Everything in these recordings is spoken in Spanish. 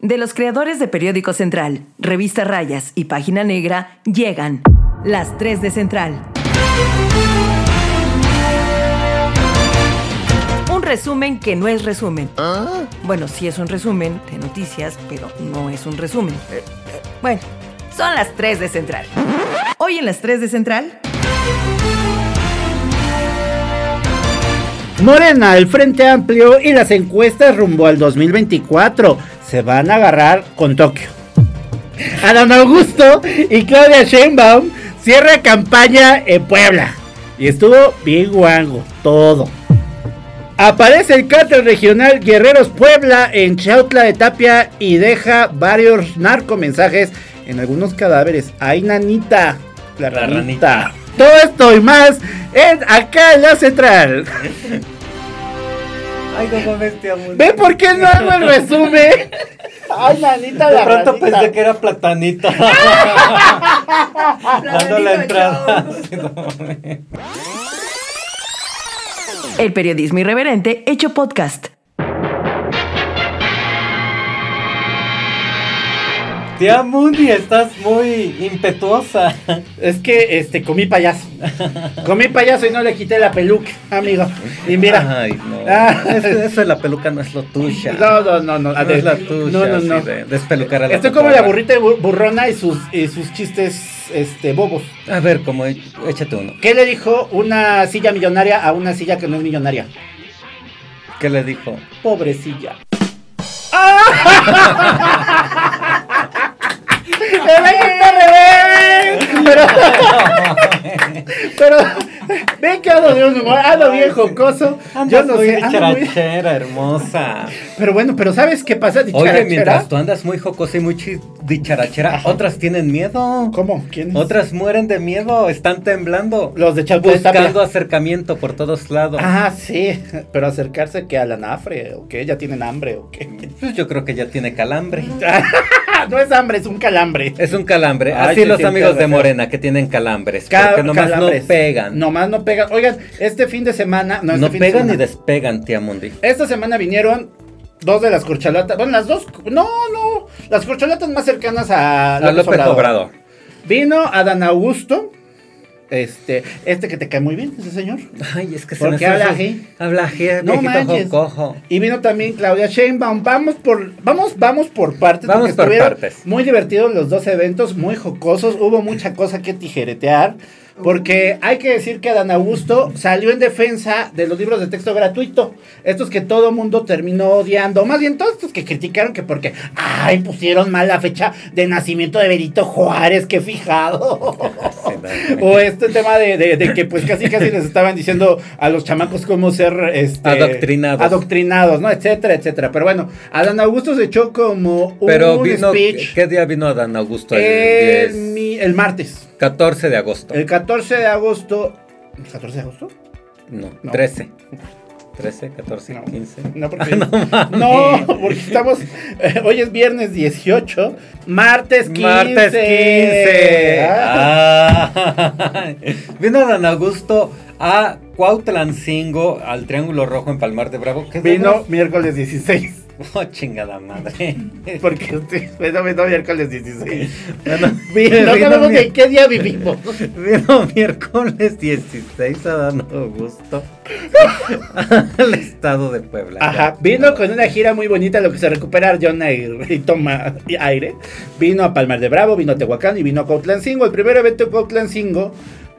De los creadores de Periódico Central, Revista Rayas y Página Negra, llegan las 3 de Central. Un resumen que no es resumen. Bueno, sí es un resumen de noticias, pero no es un resumen. Eh, eh, Bueno, son las 3 de Central. Hoy en las 3 de Central, Morena, el Frente Amplio y las encuestas rumbo al 2024 se van a agarrar con Tokio. Adán Augusto y Claudia Sheinbaum cierra campaña en Puebla. Y estuvo bien guango, todo. Aparece el cártel regional Guerreros Puebla en Chautla de Tapia y deja varios narcomensajes en algunos cadáveres. ¡Ay, nanita! La, La ranita. ranita. Todo esto y más en acá en la central. Ay, te amo. ¿Ve por qué no hago el resumen? Ay, nanita, De la pronto ranita. pensé que era platanito. Dando la entrada. El periodismo irreverente hecho podcast. Tía Mundi, estás muy impetuosa. Es que este comí payaso. Comí payaso y no le quité la peluca, amigo. Y mira. Ay, no. Ah. Eso, eso de la peluca no es lo tuya. No, no, no, no. No es la tuya. No, no, no. de despelucar a la Estoy como la burrita burrona y sus, y sus chistes este, bobos. A ver, como e- échate uno. ¿Qué le dijo una silla millonaria a una silla que no es millonaria? ¿Qué le dijo? Silla. Pero, pero, ven que ando de un humor, ando bien jocoso. Yo no muy sé, muy- dicharachera, hermosa. Pero bueno, pero ¿sabes qué pasa? Oye, mientras tú andas muy jocosa y muy dicharachera, otras tienen miedo. ¿Cómo? ¿Quién? Otras mueren de miedo, están temblando. Los de Chapo. Buscando acercamiento por todos lados. Ah, sí, pero acercarse que a la nafre, o que ya tienen hambre, o qué. Pues yo creo que ya tiene calambre. no es hambre, es un calambre. Es un calambre. Así sí, los amigos de. Morena que tienen calambres. Ca- porque nomás calambres. no pegan. Nomás no pegan. Oigan, este fin de semana. No, No, este fin de pegan ni despegan, tía Mundi. Esta semana vinieron dos de las corcholatas. Bueno, las dos. No, no. Las corcholatas más cercanas a A López Obrador. Vino Adán Augusto. Este, este que te cae muy bien, ese señor. Ay, es que se ¿Por me habla así? Habla así, No manches. jocojo. Y vino también Claudia Sheinbaum. Vamos por, vamos, vamos por partes. Vamos porque por estuvieron partes. Muy divertidos los dos eventos, muy jocosos. Hubo mucha cosa que tijeretear. Porque hay que decir que Adán Augusto salió en defensa de los libros de texto gratuito. Estos que todo mundo terminó odiando. Más bien todos estos que criticaron que porque, ay, pusieron mal la fecha de nacimiento de Benito Juárez, qué fijado. o este tema de, de- de que pues casi casi les estaban diciendo a los chamacos cómo ser este, Adoctrinados. adoctrinados, ¿no? Etcétera, etcétera. Pero bueno, Adán Augusto se echó como un Pero vino, speech ¿qué día vino Adán Augusto? El, el, 10, mi- el martes. 14 de agosto. El 14 de agosto. ¿14 de agosto? No, No. 13. 13, 14, No. 15. No, porque, No mames. no, porque estamos. eh, hoy es viernes 18, martes 15. Martes 15. Ah. Ah. Vino Dan Augusto a Cuautlancingo, al Triángulo Rojo en Palmar de Bravo. ¿Qué Vino miércoles 16. Oh, chingada madre. Porque usted vino, vino miércoles 16. Bueno, no sabemos de qué día vivimos. Vino miércoles 16 a Dan Augusto al estado de Puebla. Ajá, vino con una gira muy bonita, lo que se recupera Jonah y, y toma aire. Vino a Palmar de Bravo, vino a Tehuacán y vino a Cuautlancingo. El primer evento en Cuautlancingo,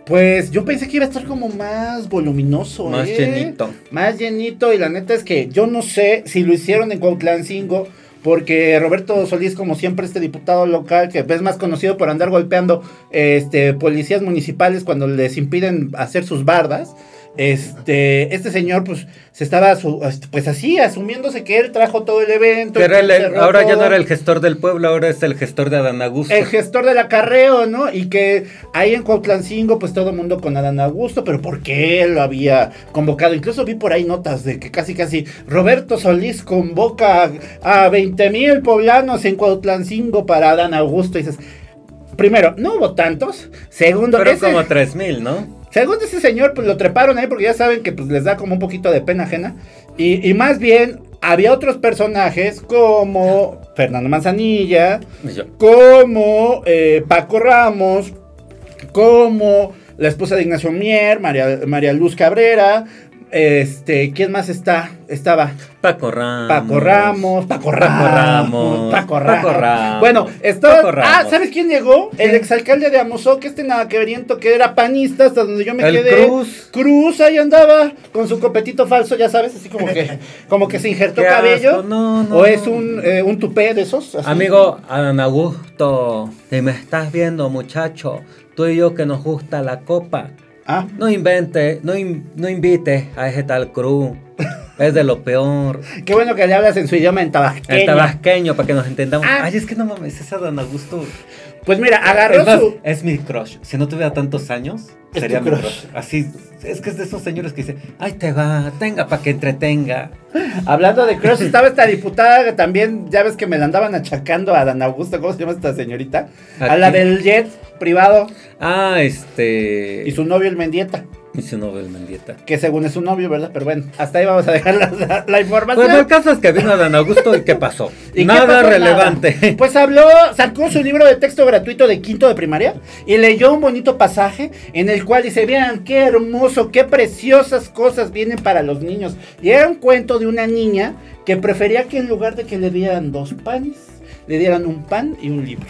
pues yo pensé que iba a estar como más voluminoso. Más ¿eh? llenito. Más llenito y la neta es que yo no sé si lo hicieron en Cuautlancingo. Porque Roberto Solís, como siempre, este diputado local, que es más conocido por andar golpeando este, policías municipales cuando les impiden hacer sus bardas, este, este señor, pues, se estaba, su- pues así, asumiéndose que él trajo todo el evento. El- el- ahora ya no era el gestor del pueblo, ahora es el gestor de Adán Augusto. El gestor del acarreo, ¿no? Y que ahí en Cuautlancingo, pues todo el mundo con Adán Augusto, pero ¿por qué él lo había convocado? Incluso vi por ahí notas de que casi casi Roberto Solís convoca a, a 20 mil poblanos en Cuautlancingo para Adán Augusto. Y dices, primero, no hubo tantos. Segundo, Pero ese- como 3000, ¿no? Según ese señor, pues lo treparon ahí porque ya saben que pues les da como un poquito de pena ajena. Y, y más bien, había otros personajes como Fernando Manzanilla, como eh, Paco Ramos, como la esposa de Ignacio Mier, María, María Luz Cabrera, este, ¿quién más está? Estaba Paco Ramos. Paco Ramos, Paco Ramos, Ramos, Paco Ramos. Paco Ramos, Bueno, estaba, ah, ¿sabes quién llegó? El exalcalde de Amozoc, este nada que veriento que era panista, hasta donde yo me El quedé. Cruz. Cruz, ahí andaba, con su copetito falso, ya sabes, así como que, como que se injertó cabello. no, no, o es un, eh, un tupé de esos. así. Amigo Adán Augusto, si me estás viendo, muchacho, tú y yo que nos gusta la copa, Ah, no invente, no, in- no invites a ese tal Cruz. Es de lo peor. qué bueno que le hablas en su idioma en tabasqueño. El tabasqueño, para que nos entendamos. Ah. Ay, es que no mames, es Adán Augusto. Pues mira, agarró Es, más, su... es mi crush. Si no tuviera tantos años, Es sería mi crush. crush. Así, es que es de esos señores que dicen, ay, te va, tenga para que entretenga. Hablando de Cross, estaba esta diputada que también, ya ves que me la andaban achacando a Dan Augusto, ¿cómo se llama esta señorita? A, ¿A la del jet privado Ah, este. y su novio el Mendieta, y su novio, el Mendieta. que según es su novio, ¿verdad? Pero bueno, hasta ahí vamos a dejar la, la- la información. Bueno, el caso es que vino Adán Augusto y ¿qué pasó? ¿Y qué Nada pasó? relevante. Nada. Pues habló, sacó su libro de texto gratuito de quinto de primaria y leyó un bonito pasaje en el cual dice, vean qué hermoso, qué preciosas cosas vienen para los niños. Y era un cuento de una niña que prefería que en lugar de que le dieran dos panes, le dieran un pan y un libro.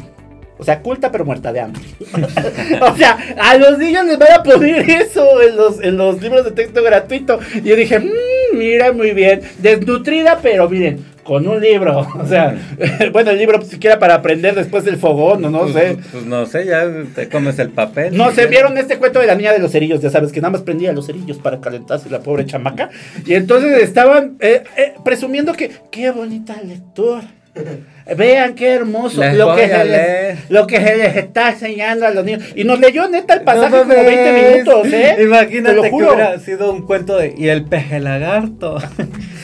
O sea, culta pero muerta de hambre. o sea, a los niños les van a poner eso en los, en los libros de texto gratuito. Y yo dije, "Mm, mira, muy bien. Desnutrida, pero miren, con un libro. O sea, bueno, el libro pues, siquiera para aprender después del fogón, o no Pues, sé. Pues no sé, ya te comes el papel. No sé, vieron este cuento de la niña de los cerillos, ya sabes, que nada más prendía los cerillos para calentarse la pobre chamaca. Y entonces estaban eh, eh, presumiendo que, qué bonita lectura. Vean qué hermoso lo que, se les, lo que se les está enseñando a los niños. Y nos leyó neta el pasaje No como 20 mames. minutos, ¿eh? Te Imagínate que hubiera sido un cuento de. Y el peje lagarto.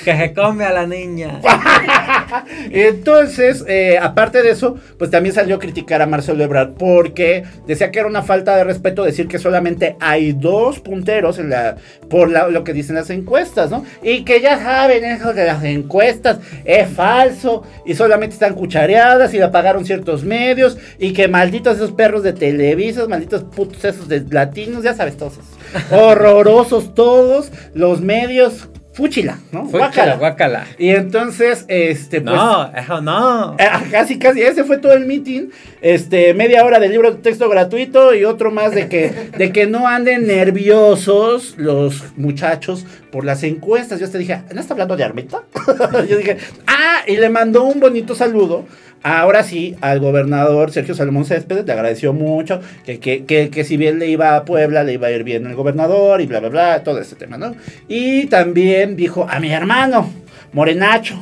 que se come a la niña. Entonces, eh, aparte de eso, pues también salió a criticar a Marcelo Ebrard porque decía que era una falta de respeto decir que solamente hay dos punteros en la, por la- lo que dicen las encuestas, ¿no? Y que ya saben, eso de las encuestas es falso y solamente están cuchareadas y la pagaron ciertos medios y que malditos esos perros de Televisa, malditos putos esos de latinos, ya sabes, todos esos. Horrorosos todos, los medios, fúchila, ¿no? Fue Guácala. Y entonces, este, pues. No, eso no. Ah, Casi, casi, ese fue todo el meeting. Este, media hora de libro de texto gratuito y otro más de que, de que no anden nerviosos los muchachos por las encuestas. Yo te dije, ¿no está hablando de Armita? Yo dije, ah, y le mandó un bonito saludo. Ahora sí, al gobernador Sergio Salomón Céspedes le agradeció mucho que, que, que, que si bien le iba a Puebla, le iba a ir bien el gobernador y bla, bla, bla, todo ese tema, ¿no? Y también dijo a mi hermano, Morenacho,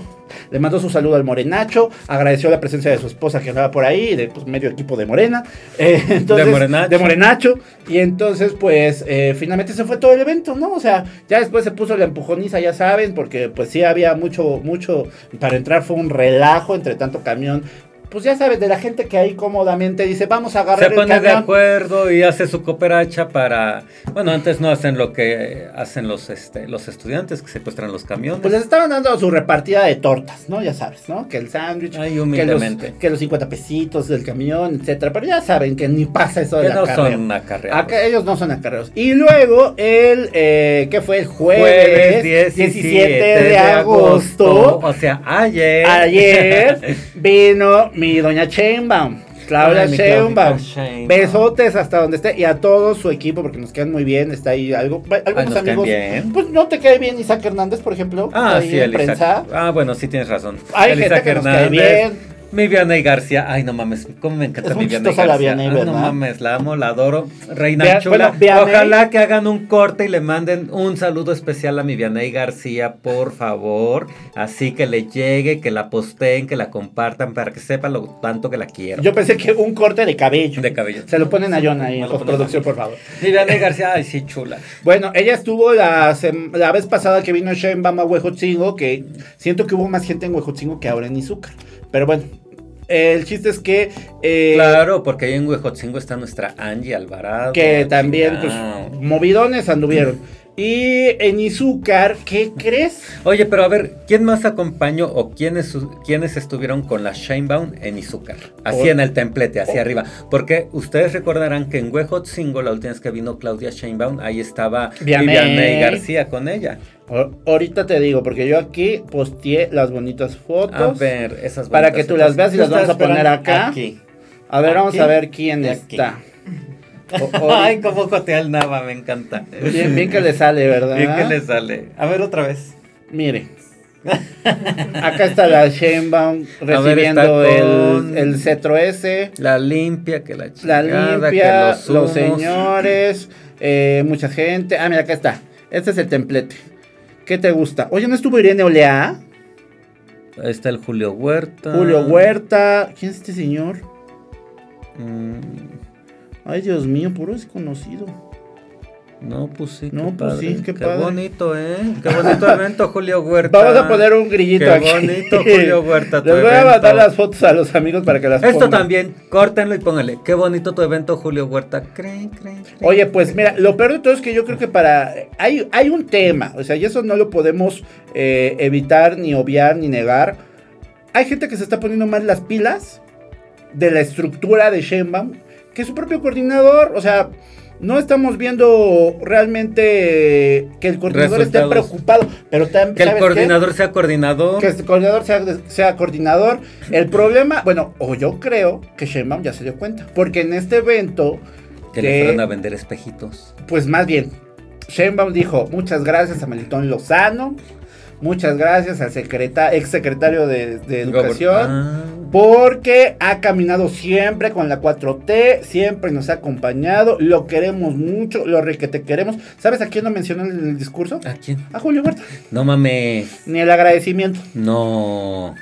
le mandó su saludo al Morenacho, agradeció la presencia de su esposa que andaba por ahí, de pues, medio equipo de Morena. eh, entonces, De Morenacho. de Morenacho. Y entonces, pues, eh, finalmente se fue todo el evento, ¿no? O sea, ya después se puso la empujoniza, ya saben, porque pues sí había mucho, mucho, para entrar fue un relajo entre tanto camión. Pues ya sabes, de la gente que ahí cómodamente dice, vamos a agarrar Se el pone de acuerdo y hace su cooperacha para. Bueno, antes no hacen lo que hacen los, este, los estudiantes que secuestran los camiones. Pues les estaban dando su repartida de tortas, ¿no? Ya sabes, ¿no? Que el sándwich, Ay, que los, que los 50 pesitos del camión, etcétera. Pero ya saben que ni pasa eso de que la no carrera. son acarreados. Acá ellos no son acarreos. Y luego el, eh, ¿qué fue? El jueves, Jueves 17, de, agosto. O sea, ayer. Ayer vino mi doña Sheinbaum. Claudia Ay, Sheinbaum. Besotes hasta donde esté. Y a todo su equipo, porque nos quedan muy bien. Está ahí algo. Algunos nos caen amigos. bien. Pues no te cae bien Isaac Hernández, por ejemplo. Ah, sí, en el prensa. Ah, bueno, sí tienes razón. Hay el gente Isaac que nos cae bien. Mi Vianney García. Ay, no mames. ¿Cómo me encanta Es mi Vianney chistosa la García? Vianney, Ay, no mames, la amo, la adoro. Reina chula. bueno, Vianney- Ojalá que hagan un corte y le manden un saludo especial a mi Vianney García, por favor. Así que le llegue, que la posteen, que la compartan para que sepan lo tanto que la quiero. Yo pensé que un corte de cabello. De cabello. Se lo ponen a John ahí en postproducción, por favor. Mi Vianney García, ay, sí, chula. Bueno, ella estuvo la, la vez pasada que vino Sheinbaum a Huejotzingo, que siento que hubo más gente en Huejotzingo que ahora en Izúcar. Pero bueno, el chiste es que... eh, Claro, porque ahí en Huejotzingo está nuestra Angie Alvarado. Que también, pues, movidones anduvieron. Y en Izúcar, ¿qué crees? Oye, pero a ver, ¿quién más acompañó o quiénes, quiénes estuvieron con la Shinebound en Izúcar? Así en el templete, hacia arriba. Porque ustedes recordarán que en Huejotzingo, la última vez que vino Claudia Shinebound, ahí estaba Vianney. Viviane García con ella. Ahorita te digo, porque yo aquí posteé las bonitas A fotos. ver, esas Para que tú las veas y las vamos a poner acá. Aquí. A ver, vamos a ver quién aquí. está. O- Ay, cómo cotea el Nava, me encanta. bien, bien que le sale, ¿verdad? Bien que le sale. A ver otra vez. Mire. Acá está la Sheinbaum recibiendo el, el cetro S. La limpia, que la La chingada, limpia, que los, señores, eh, mucha gente. Ah, mira, acá está. Este es el templete. ¿Qué te gusta? Oye, ¿no estuvo Irene Olea? Ahí está el Julio Huerta. Julio Huerta. ¿Quién es este señor? Mm, Ay, Dios mío, puro desconocido. No, pues sí. No, qué pues padre. sí, qué padre. bonito, ¿eh? Qué bonito evento, Julio Huerta. Vamos a poner un grillito Qué aquí. bonito, Julio Huerta, Les voy a mandar las fotos a los amigos para que las Esto pongan. también, córtenlo y pónganle. Qué bonito tu evento, Julio Huerta. Creen, creen, creen. Oye, pues mira, lo peor de todo es que yo creo que para... Hay, hay un tema, o sea, y eso no lo podemos eh, evitar, ni obviar, ni negar. Hay gente que se está poniendo más las pilas de la estructura de Sheinbaum que su propio coordinador. O sea, no estamos viendo realmente que el coordinador esté preocupado, pero también... que el coordinador sea coordinador. Que el coordinador sea, sea coordinador. El problema, bueno, o yo creo que Sheinbaum ya se dio cuenta. Porque en este evento Que que- le fueron a vender espejitos. pues más bien, Sheinbaum dijo muchas gracias a Melitón Lozano, muchas gracias al secreta, ex secretario de, de Educación, Ah. porque ha caminado siempre con la 4T, siempre nos ha acompañado, lo queremos mucho, lo re que te queremos. ¿Sabes a quién no mencionó en el discurso? ¿A quién? A Julio Huerta. No mames. Ni el agradecimiento. No.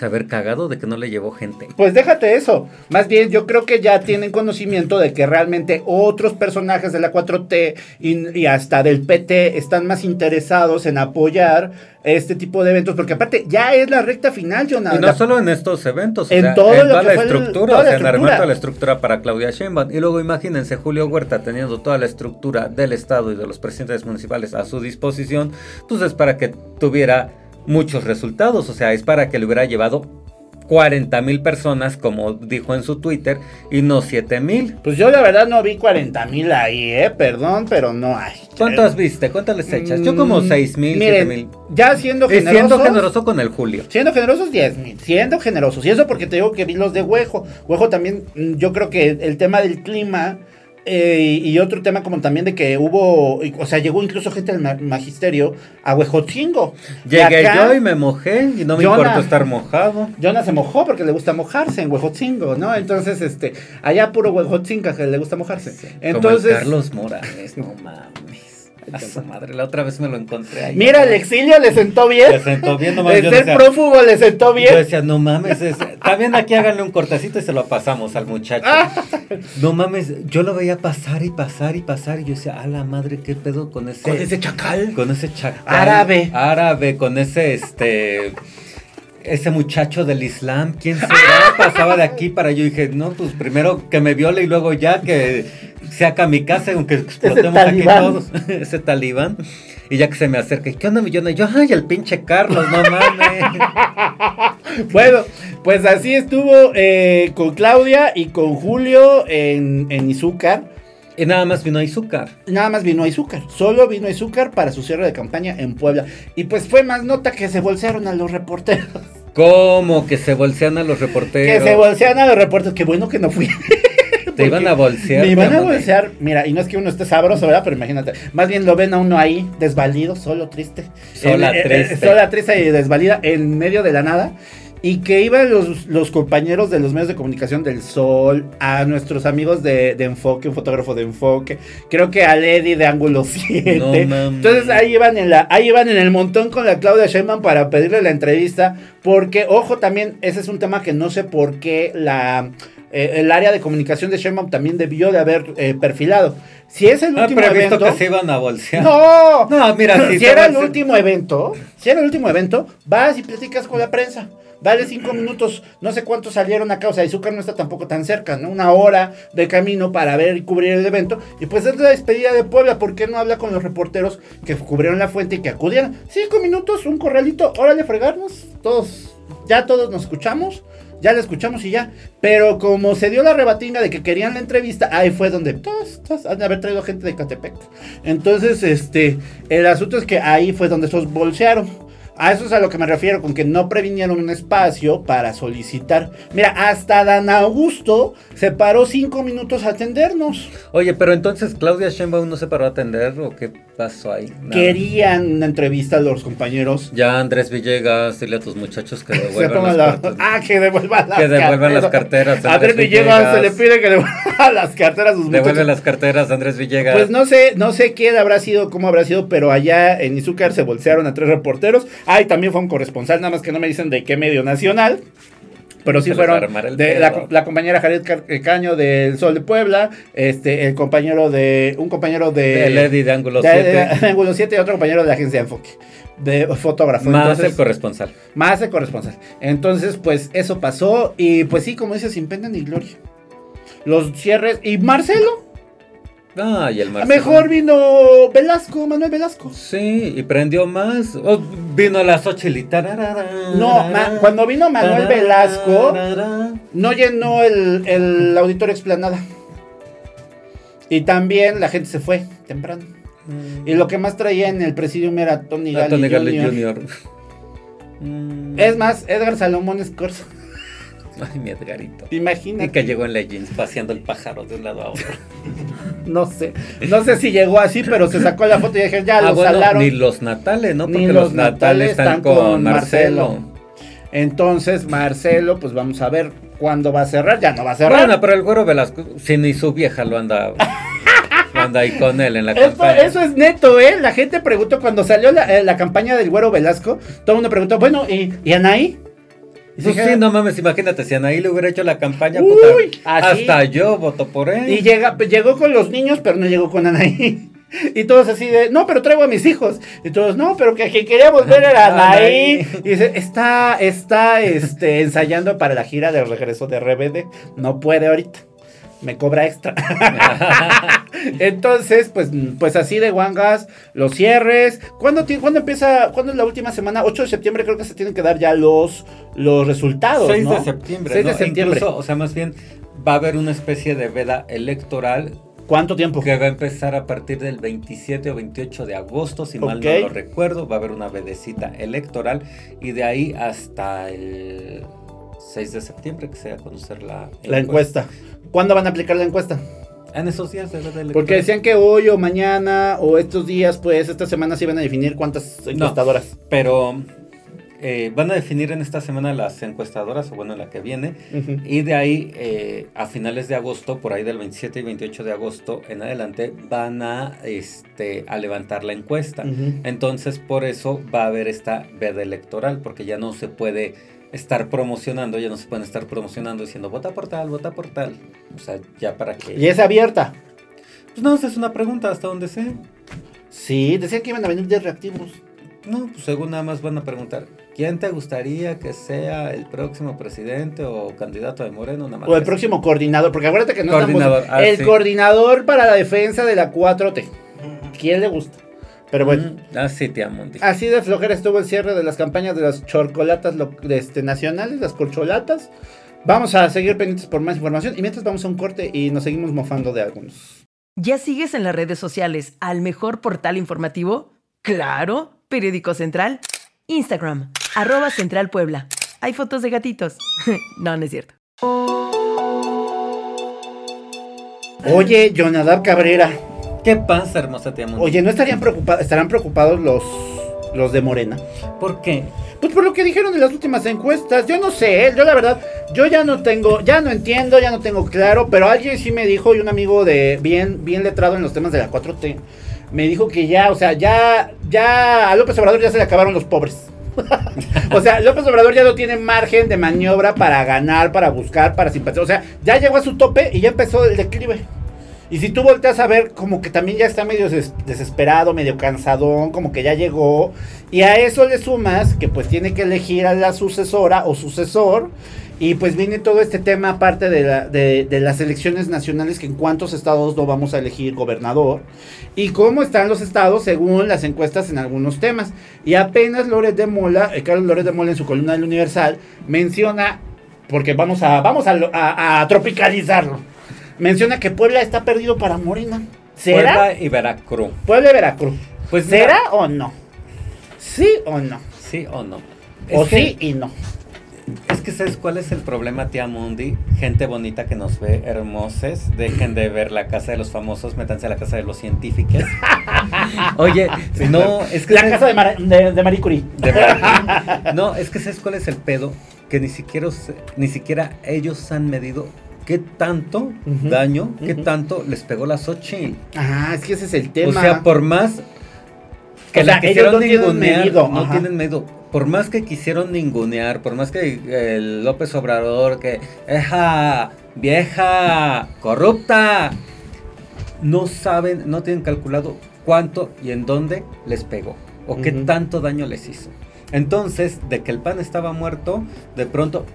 Saber cagado de que no le llevó gente. Pues déjate eso. Más bien, yo creo que ya tienen conocimiento de que realmente otros personajes de la 4T y, y hasta del PT están más interesados en apoyar este tipo de eventos. Porque aparte, ya es la recta final, Y Jonathan. no solo en estos eventos, o En sea, todo en lo toda la el- estructura, o la sea, en la estructura para Claudia Sheinbaum. Y luego imagínense Julio Huerta teniendo toda la estructura del Estado y de los presidentes municipales a su disposición, pues es para que tuviera muchos resultados, o sea, es para que le hubiera llevado 40 mil personas, como dijo en su Twitter, y no 7 mil. Pues yo la verdad no vi 40 mil ahí, eh. Perdón, pero no hay. ¿Cuántas viste? ¿Cuántas les echas? Yo como Mm, 6 mil, 7 miren, mil. Ya siendo Y generosos. siendo generoso con el Julio. Siendo generosos, 10 mil. Siendo generosos. Y eso porque te digo que vi los de Huejo. Huejo también, mm, yo creo que el tema del clima eh, y otro tema como también de que hubo, o sea, llegó incluso gente del ma- magisterio a Huejotzingo. Llegué acá, yo y me mojé y no me Jonah. importa estar mojado. Jonah se mojó porque le gusta mojarse en Huejotzingo, ¿no? Entonces, este, allá puro Huejotzinga que le gusta mojarse. Entonces, Como el Carlos Morales, no mames. A su madre, la otra vez me lo encontré ahí. mira, el exilio le sentó bien. Le sentó bien, nomás El yo ser decía- prófugo le sentó bien. Yo decía, no mames, es- también aquí háganle un cortecito y se lo pasamos al muchacho. Ah. No mames, yo lo veía pasar y pasar y pasar y yo decía, a la madre, ¿qué pedo con ese... Con ese chacal. Con ese chacal. Árabe. Árabe, con ese, este... Ese muchacho del Islam, ¿quién será? Pasaba de aquí para yo dije, no, pues primero que me viole y luego ya que sea kamikaze, aunque explotemos aquí todos. ese talibán. Y ya que se me acerca, ¿y qué onda, millón? Y yo, ay, el pinche Carlos, no mames. Bueno, pues así estuvo eh, con Claudia y con Julio en, en Izúcar. y nada más vino azúcar. Nada más vino a Izúcar. Solo vino a Izúcar para su cierre de campaña en Puebla. Y pues fue más nota que se bolsearon a los reporteros. ¿Cómo que se bolsean a los reporteros? Que se bolsean a los reporteros. Qué bueno que no fui. Te iban a bolsear. Me iban a bolsear. Mira, y no es que uno esté sabroso, ¿verdad? Pero imagínate. Más bien lo ven a uno ahí, desvalido, solo, triste. Sola, En- eh, triste. eh, sola, triste y desvalida en medio de la nada. Y que iban los, los compañeros de los medios de comunicación del Sol, a nuestros amigos de, de Enfoque, un fotógrafo de Enfoque, creo que a Lady de Ángulo 7. No mames. Entonces ahí iban, en la, ahí iban en el montón con la Claudia Sheinbaum para pedirle la entrevista. Porque, ojo, también, ese es un tema que no sé por qué la, eh, el área de comunicación de Sheinbaum también debió de haber eh, perfilado. Si es el Ah, último evento... que se iban a bolsear. No, No, mira, si si era el último evento, si era el último evento, vas y platicas con la prensa. dale cinco minutos, no sé cuántos salieron acá, o sea, Izúcar no está tampoco tan cerca, ¿no? Una hora de camino para ver y cubrir el evento, y pues es la despedida de Puebla, ¿por qué no habla con los reporteros que cubrieron la fuente y que acudieron? Cinco minutos, un corralito, órale, fregarnos, todos, ya todos nos escuchamos, ya la escuchamos y ya. Pero como se dio la rebatinga de que querían la entrevista, ahí fue donde todos, todos han de haber traído gente de Catepec. Entonces, este, el asunto es que ahí fue donde esos bolsearon. A eso es a lo que me refiero, con que no previnieron un espacio para solicitar. Mira, hasta Dan Augusto se paró cinco minutos a atendernos. Oye, pero entonces Claudia Sheinbaum no se paró a atender o qué pasó ahí? Nada. Querían una entrevista a los compañeros. Ya Andrés Villegas, dile a tus muchachos que devuelvan las la- cartas. Ah, que devuelvan las Que devuelvan las carteras. carteras. A Andrés Villegas se le pide que devuelva las carteras a sus Devuelve muchachos. las carteras, Andrés Villegas. Pues no sé, no sé quién habrá sido, cómo habrá sido, pero allá en Izúcar se bolsearon a tres reporteros. Ah, y también fue un corresponsal, nada más que no me dicen de qué medio nacional. Pero sí fueron de la, compañera Jared eh, Caño del Sol de Puebla, este, el compañero de, un compañero de... Eddie de Ángulo de- 7. de Ángulo 7 y otro compañero de la agencia de Enfoque, de fotógrafo. Más Entonces, el corresponsal. más el corresponsal. Entonces, pues eso pasó y pues sí, como dices, sin pena ni gloria. Los cierres y Marcelo. Ah, y el Marcelo. Mejor vino Velasco, Manuel Velasco. Sí, y prendió más. Oh, vino la Xochitl. No, ma- cuando vino Manuel Velasco, no llenó el, el auditorio explanada. Y también la gente se fue temprano. Y lo que más traía en el presidium era Tony Ah, Gali, Tony Gale Jr. Jr. Mm. Es más, Edgar Salomón Escorzo. Ay, mi Edgarito. Y Imagínate. que llegó en Legends paseando el pájaro de un lado a otro. No sé. No sé si llegó así, pero se sacó la foto y dije, ya ah, lo bueno, salaron. ni los Natales, ¿no? Ni Porque los los Natales están con Marcelo. Entonces, Marcelo, pues vamos a ver cuándo va a cerrar. Ya no va a cerrar. Bueno, pero el güero Velasco, si ni su vieja lo anda, lo anda ahí con él en la Esto- campaña. eso es neto, ¿eh? La gente preguntó cuando salió la, eh, la campaña del Güero Velasco, todo el mundo preguntó, bueno, ¿y, ¿y Anaí? Pues sí, no mames, imagínate, si Anaí le hubiera hecho la campaña, Uy, puta, hasta yo voto por él. Y llega, pues, llegó con los niños, pero no llegó con Anaí. Y todos así de, no, pero traigo a mis hijos. Y todos, no, pero que, que queríamos ver era Anaí. Y dice, está, está este, ensayando para la gira de regreso de RBD. No puede ahorita. Me cobra extra. Entonces, pues, pues así de Wangas, los cierres. ¿Cuándo, ¿Cuándo empieza? ¿Cuándo es la última semana? 8 de septiembre creo que se tienen que dar ya los, los resultados. 6 ¿no? de septiembre. 6 de ¿no? septiembre. Incluso, o sea, más bien va a haber una especie de veda electoral ¿Cuánto tiempo? que va a empezar a partir del 27 o 28 de agosto, si mal no lo recuerdo. Va a haber una vedecita electoral y de ahí hasta el 6 de septiembre que se va a conocer la, La encuesta. ¿Cuándo van a aplicar la encuesta? En esos días de. Porque decían que hoy o mañana o estos días, pues esta semana se iban a definir cuántas encuestadoras. Pero eh, van a definir en esta semana las encuestadoras, o bueno, la que viene. Y de ahí, eh, a finales de agosto, por ahí del 27 y 28 de agosto en adelante, van a, este, a levantar la encuesta. Entonces, por eso va a haber esta veda electoral, porque ya no se puede estar promocionando, ya no se pueden estar promocionando diciendo vota por tal, vota por tal. O sea, ya para que... Y es abierta. Pues no, esa es una pregunta, hasta donde sé. Sí, decían que iban a venir de reactivos. No, pues según nada más van a preguntar, ¿quién te gustaría que sea el próximo presidente o candidato de Moreno? Nada más O el próximo coordinador, porque acuérdate que no Coordinador, estamos... ah, el sí. coordinador para la defensa de la 4T. ¿Quién le gusta? Pero bueno. Mm, Ah, sí, te amo. Así de flojera estuvo el cierre de las campañas de las chocolatas lo- de este, nacionales, las corcholatas. Vamos a seguir pendientes por más información y mientras vamos a un corte y nos seguimos mofando de algunos. ¿Ya sigues en las redes sociales al mejor portal informativo? Claro, Periódico Central. Instagram, arroba Central Puebla. Hay fotos de gatitos. no, no es cierto. Oye, Jonadab Cabrera. ¿Qué pasa, hermosa te amo? Oye, ¿no estarían preocupados, estarán preocupados los, los de Morena? ¿por qué? Pues por lo que dijeron en las últimas encuestas, yo no sé, ¿eh? yo la verdad, yo ya no tengo, ya no entiendo, ya no tengo claro, pero alguien sí me dijo, y un amigo de bien, bien letrado en los temas de la 4T, me dijo que ya, o sea, ya, ya a López Obrador ya se le acabaron los pobres. o sea, López Obrador ya no tiene margen de maniobra para ganar, para buscar, para simpatizar. O sea, ya llegó a su tope y ya empezó el declive. Y si tú volteas a ver, como que también ya está medio des- desesperado, medio cansadón, como que ya llegó. Y a eso le sumas que pues tiene que elegir a la sucesora o sucesor. Y pues viene todo este tema aparte de, la- de- de las elecciones nacionales, que en cuántos estados no vamos a elegir gobernador. Y cómo están los estados según las encuestas en algunos temas. Y apenas Lórez de Mola, eh, Carlos Lórez de Mola en su columna del Universal, menciona, porque vamos a, vamos a tropicalizarlo, menciona que Puebla está perdido para Morena. ¿Será? Puebla y Veracruz. Puebla y Veracruz. Pues ¿Será mira, o no? ¿Sí o no? ¿Sí o no? O que- sí y no. Es que ¿sabes cuál es el problema, tía Mundi? Gente bonita que nos ve, hermosas, dejen de ver la casa de los famosos, métanse a la casa de los científicos. Oye, no, es que... La casa de, Mar- de, de Marie Curie. De. No, es que ¿sabes cuál es el pedo? Que ni siquiera, ni siquiera ellos han medido qué tanto daño, qué tanto les pegó la Xochitl. Ah, es que ese es el tema. O sea, por más que O sea, la ellos quisieron no tienen ningunear, medido, no ajá. tienen medido. Por más que quisieron ningunear, por más que el López Obrador, que ¡eja! vieja, corrupta, no saben, no tienen calculado cuánto y en dónde les pegó o qué tanto daño les hizo. Entonces, de que el pan estaba muerto, de pronto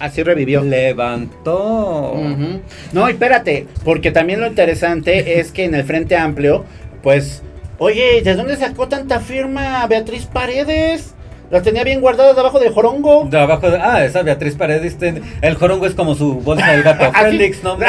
Así revivió. levantó. Ujú. No, y espérate, porque también lo interesante es que en el Frente Amplio, pues, oye, ¿de dónde sacó tanta firma Beatriz Paredes? Las tenía bien guardadas debajo del jorongo. De abajo de, ah, esa Beatriz Paredes, ten- el jorongo es como su bolsa del gato. Félix, ¿no?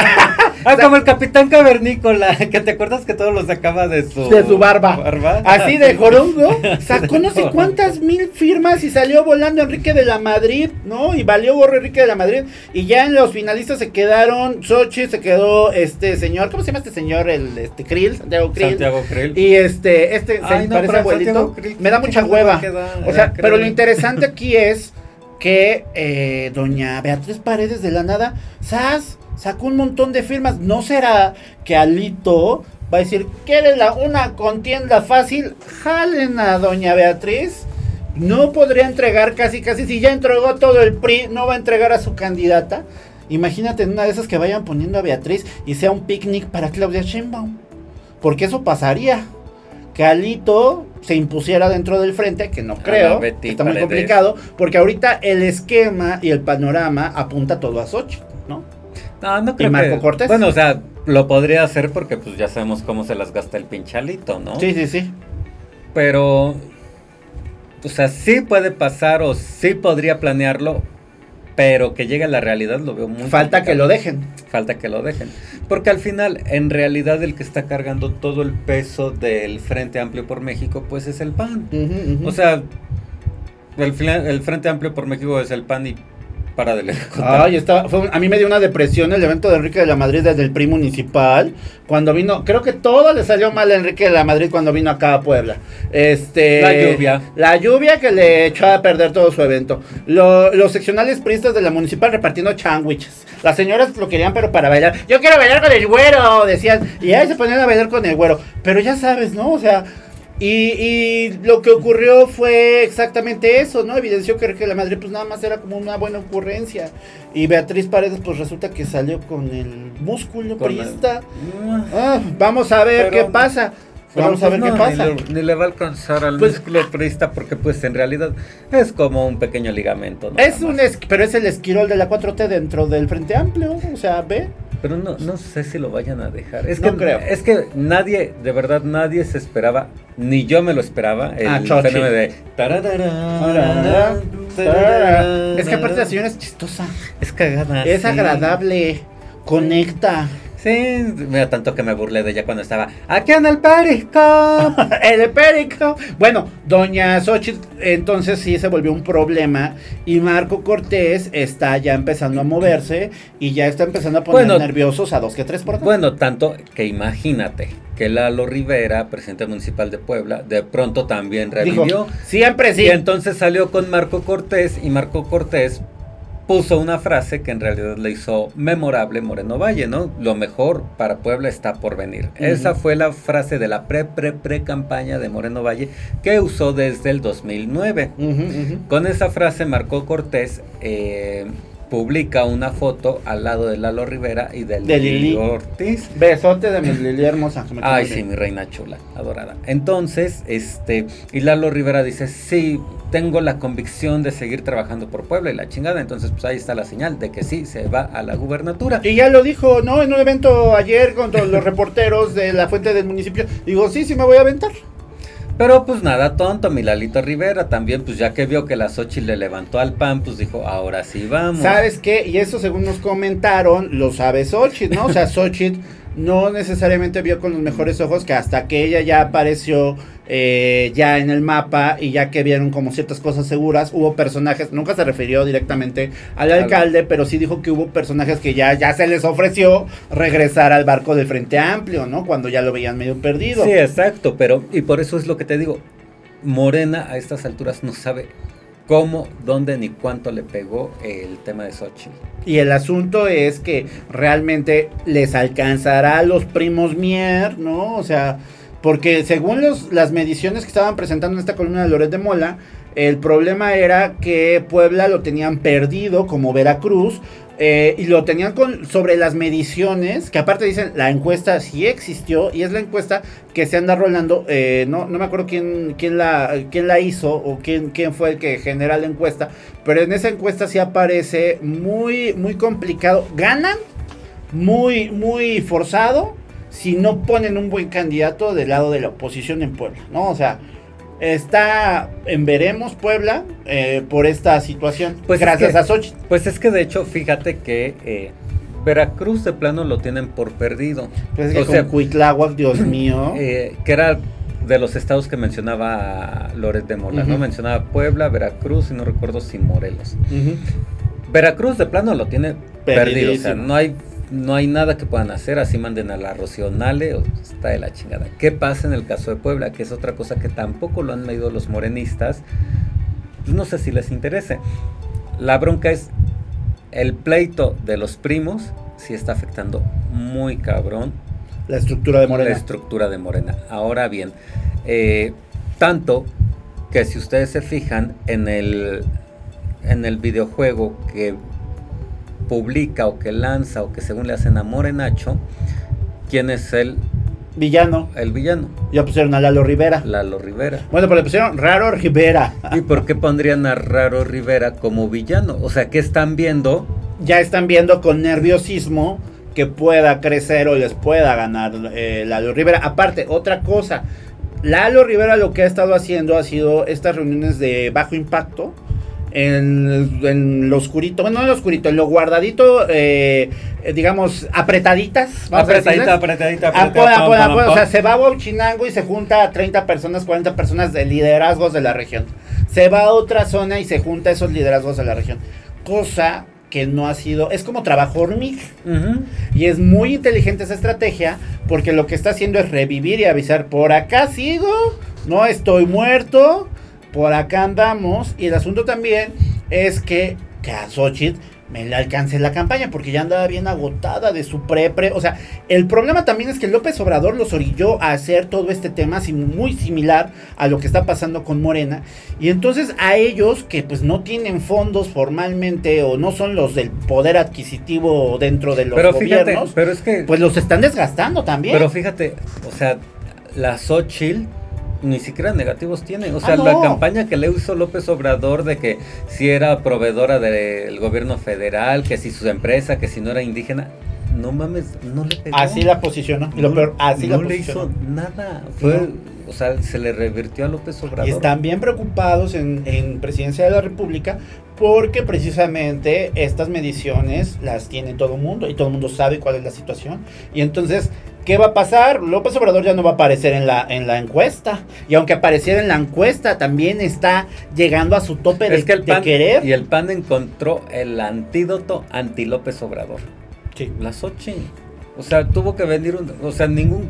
Ah, como el capitán cavernícola, que te acuerdas que todo lo sacaba de su... De su barba. Así de jorongo. Sacó no sé cuántas mil firmas y salió volando Enrique de la Madrid, ¿no? Y valió gorro Enrique de la Madrid. Y ya en los finalistas se quedaron Sochi, se quedó este señor, ¿cómo se llama este señor? El este Krill, Santiago Krill. Santiago Krill. Y este, este se Ay, no, parece pero abuelito. Krill, Me da ¿qué mucha hueva. queda? O sea, Era pero lo interesante aquí es que eh, doña Beatriz Paredes de la nada, ¡zas! sacó un montón de firmas. ¿No será que Alito va a decir, ¿quieren la, una contienda fácil? Jalen a doña Beatriz. No podría entregar casi, casi, si ya entregó todo el PRI, no va a entregar a su candidata. Imagínate una de esas que vayan poniendo a Beatriz y sea un picnic para Claudia Sheinbaum. Porque eso pasaría. Que Alito se impusiera dentro del frente, que no creo, está muy complicado, porque ahorita el esquema y el panorama apunta todo a Sochi, ¿no? No, no creo Marco que- Cortés? Bueno, o sea, lo podría hacer porque pues ya sabemos cómo se las gasta el pinchalito, ¿no? Sí, sí, sí. Pero, o sea, sí puede pasar o sí podría planearlo, pero que llegue a la realidad lo veo muy Falta que lo dejen. Falta que lo dejen. Porque al final, en realidad, el que está cargando todo el peso del Frente Amplio por México, pues es el PAN. O sea, el, el Frente Amplio por México es el PAN y para. Ay, estaba, fue a mí me dio una depresión el evento de Enrique de la Madrid desde el PRI municipal. Cuando vino, creo que todo le salió mal a Enrique de la Madrid cuando vino acá a Puebla. Este, La lluvia. La lluvia que le echó a perder todo su evento. Lo- los seccionales priistas de la municipal repartiendo chándwiches. Las señoras lo querían, pero para bailar. Yo quiero bailar con el güero, decían. Y ahí se ponían a bailar con el güero. Pero ya sabes, ¿no? O sea. Y, y lo que ocurrió fue exactamente eso, ¿no? Evidenció que la Madrid pues nada más era como una buena ocurrencia. Y Beatriz Paredes pues resulta que salió con el músculo Con priista. Mm, Ah, vamos a ver Pero- qué pasa. pero, Vamos a ver pues, qué no, pasa. Ni le, ni le va a alcanzar al Pues- músculo priista porque pues en realidad es como un pequeño ligamento. nada Es un es, pero es el esquirol de la 4T dentro del Frente Amplio, o sea, ve. Pero no, no sé si lo vayan a dejar. Es No que, creo. Es que nadie, de verdad, nadie se esperaba, ni yo me lo esperaba, el Ah, fenómeno de... tararara, tararara. Es que aparte la señora es chistosa, Es cagada. es sí. agradable, conecta. Sí, mira, tanto que me burlé de ella cuando estaba aquí en el Periscope. El perico. Bueno, doña Xochitl entonces sí se volvió un problema y Marco Cortés está ya empezando a moverse y ya está empezando a poner Bueno. nerviosos a dos que tres por acá. Bueno, tanto que imagínate que Lalo Rivera, presidente municipal de Puebla, de pronto también revivió. Dijo, siempre sí. Y entonces salió con Marco Cortés y Marco Cortés puso una frase que en realidad le hizo memorable Moreno Valle, ¿no? Lo mejor para Puebla está por venir. Esa fue la frase de la pre pre pre campaña de Moreno Valle que usó desde el 2009. Ujú, ujú. Con esa frase Marco Cortés eh, publica una foto al lado de Lalo Rivera y del De Lili. Ortiz. Besote de mi Lili hermosa. que me Ay, sí, mi reina chula, adorada. Entonces, este, y Lalo Rivera dice, sí, tengo la convicción de seguir trabajando por Puebla y la chingada. Entonces, pues ahí está la señal de que sí, se va a la gubernatura. Y ya lo dijo, ¿no? En un evento ayer con los reporteros de la fuente del municipio. Digo, sí, sí me voy a aventar. Pero pues nada tonto, mi Lalito Rivera también, pues ya que vio que la Xochitl le levantó al pan, pues dijo, ahora sí vamos. ¿Sabes qué? Y eso según nos comentaron, lo sabe Xochitl, ¿no? O sea, Xochitl no necesariamente vio con los mejores ojos que hasta que ella ya apareció eh, ya en el mapa y ya que vieron como ciertas cosas seguras, hubo personajes, nunca se refirió directamente al Al- alcalde, pero sí dijo que hubo personajes que ya, ya se les ofreció regresar al barco del Frente Amplio, ¿no? Cuando ya lo veían medio perdido. Sí, exacto, pero y por eso es lo que te digo, Morena a estas alturas no sabe cómo, dónde ni cuánto le pegó el tema de Xochitl. Y el asunto es que realmente les alcanzará a los primos Mier, ¿no? O sea, porque según las mediciones que estaban presentando en esta columna de Loret de Mola, el problema era que Puebla lo tenían perdido como Veracruz. eh, y lo tenían con, sobre las mediciones, que aparte dicen, la encuesta sí existió, y es la encuesta que se anda rolando, eh, no, no me acuerdo quién, quién, la, quién la hizo o quién, quién fue el que genera la encuesta, pero en esa encuesta sí aparece muy, muy complicado. Ganan muy, muy forzado si no ponen un buen candidato del lado de la oposición en Puebla, ¿no? O sea, está en veremos Puebla eh, por esta situación, Pues es gracias que- a Xochitl. Pues es que de hecho, fíjate que eh, Veracruz de plano lo tienen por perdido. Pues es que o con sea, Cuitláhuac, Dios mío. eh, que era de los estados que mencionaba Loret de Mola, ¿no? Mencionaba Puebla, Veracruz y no recuerdo si Morelos. Veracruz de plano lo tiene perdido, o sea, no hay no hay nada que puedan hacer, así manden a la Rocionale, o está de la chingada. ¿Qué pasa en el caso de Puebla? Que es otra cosa que tampoco lo han medido los morenistas. Pues no sé si les interese. La bronca es el pleito de los primos, sí está afectando muy cabrón La estructura de Morena. la estructura de Morena. Ahora bien, eh, tanto que si ustedes se fijan en el, en el videojuego que publica o que lanza o que según le hacen a Morenacho, ¿quién es el, Villano. el villano? Ya pusieron a Lalo Rivera. Lalo Rivera. Bueno, pero le pusieron Raro Rivera. ¿Y por qué pondrían a Raro Rivera como villano? O sea, ¿qué están viendo? Ya están viendo con nerviosismo que pueda crecer o les pueda ganar eh, Lalo Rivera. Aparte, otra cosa. Lalo Rivera lo que ha estado haciendo ha sido estas reuniones de bajo impacto. En, en lo oscurito, bueno, no en lo oscurito, en lo guardadito, eh, digamos, apretaditas. apretadita, apoya, apoya. O sea, se va a Bauchinango y se junta a 30 personas, 40 personas de liderazgos de la región. Se va a otra zona y se junta a esos liderazgos de la región. Cosa que no ha sido, es como trabajo hormiga. Y es muy inteligente esa estrategia porque lo que está haciendo es revivir y avisar, por acá sigo, no estoy muerto, por acá andamos. Y el asunto también es que, que a Xochitl me le alcance la campaña porque ya andaba bien agotada de su pre-pre. O sea, el problema también es que López Obrador los orilló a hacer todo este tema muy similar a lo que está pasando con Morena. Y entonces a ellos que pues no tienen fondos formalmente o no son los del poder adquisitivo dentro de los Pero fíjate, gobiernos, pero es que... pues los están desgastando también. Pero fíjate, o sea, la Xochitl ni siquiera negativos tiene. O sea, Ah, no. la campaña que le hizo López Obrador de que si era proveedora del gobierno federal, que si su empresa, que si no era indígena, no mames, no le pegó. así la posicionó. Y lo peor, así no la le posicionó. hizo nada. Fue, No. o sea, se le revirtió a López Obrador. Y están bien preocupados en, en Presidencia de la República porque precisamente estas mediciones las tiene todo el mundo y todo el mundo sabe cuál es la situación. Y entonces, ¿qué va a pasar? López Obrador ya no va a aparecer en la, en la encuesta. Y aunque apareciera en la encuesta, también está llegando a su tope de, es que el de PAN, querer. y el PAN encontró el antídoto anti López Obrador. Sí. La Xochitl. O sea, tuvo que venir un, o sea, ningún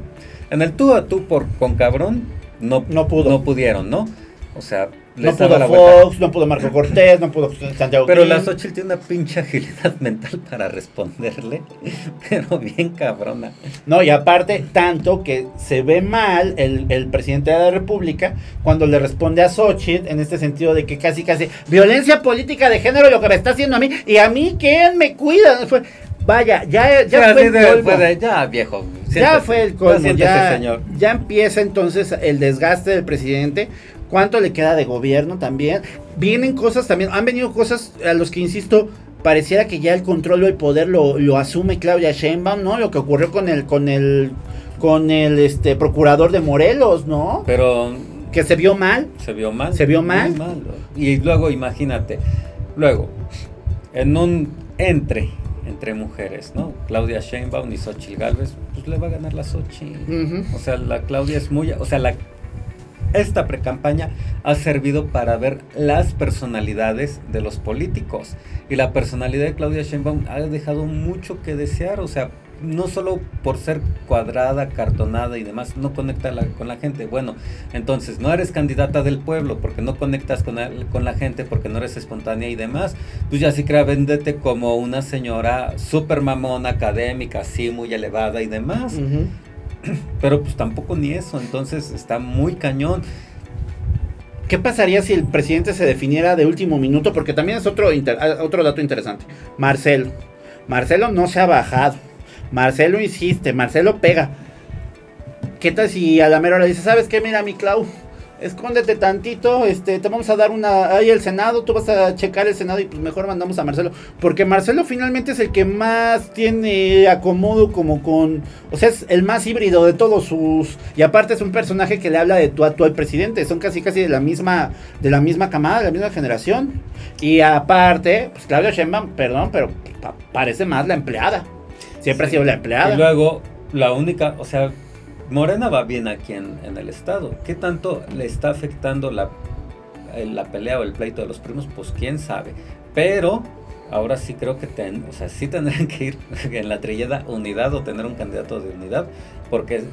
en el tú a tú por con cabrón no No pudo. no pudieron, ¿no? O sea, No pudo. Fox, no pudo Marco Cortés, no pudo Santiago Pero Krill. la Xochitl tiene una pinche agilidad mental para responderle, pero bien cabrona. No, y aparte, tanto que se ve mal el, el presidente de la República cuando le responde a Xochitl en este sentido de que casi, casi, violencia política de género lo que me está haciendo a mí, y a mí, ¿quién me cuida? Fue- vaya, ya, ya Pero fue el colmo. ya viejo. Ya fue el Ya colmo, ya empieza entonces el desgaste del presidente. ¿Cuánto le queda de gobierno también? Vienen cosas también, han venido cosas a los que insisto, pareciera que ya el control o el poder lo, lo asume Claudia Sheinbaum, ¿no? Lo que ocurrió con el, con el, con el este procurador de Morelos, ¿no? Pero Que se vio mal. se vio mal. ¿Se vio muy mal? Y luego, imagínate, luego, en un entre entre mujeres, ¿no? Claudia Sheinbaum y Xochitl Galvez, pues le va a ganar la Xochitl. O sea, la Claudia es muy, o sea, la esta precampaña ha servido para ver las personalidades de los políticos y la personalidad de Claudia Sheinbaum ha dejado mucho que desear, o sea, no solo por ser cuadrada, cartonada y demás, no conecta con la gente. Bueno, entonces no eres candidata del pueblo porque no conectas con, la gente, porque no eres espontánea y demás. Pues ya sí crea vendete como una señora súper mamona, académica, así muy elevada y demás. Pero pues tampoco ni eso, entonces está muy cañón. ¿Qué pasaría si el presidente se definiera de último minuto? Porque también es otro, ah, otro dato interesante. Marcelo. Marcelo no se ha bajado. Marcelo insiste, Marcelo pega. ¿Qué tal si a la mera dice, ¿sabes qué? Mira, mi Clau, escóndete tantito, este, te vamos a dar una, ahí el Senado, tú vas a checar el Senado y pues mejor mandamos a Marcelo. Porque Marcelo finalmente es el que más tiene acomodo como con, o sea, es el más híbrido de todos sus, y aparte es un personaje que le habla de tú a tú al presidente, son casi casi de la misma, de la misma camada, de la misma generación. Y aparte, pues Claudia Sheinbaum, perdón, pero pa- parece más la empleada. Siempre ha sido la empleada. Y luego, la única, o sea, Morena va bien aquí en, en el estado. ¿Qué tanto le está afectando la, la pelea o el pleito de los primos? Pues quién sabe. Pero ahora sí creo que ten, o sea, sí tendrán que ir en la trillada unidad o tener un candidato de unidad, porque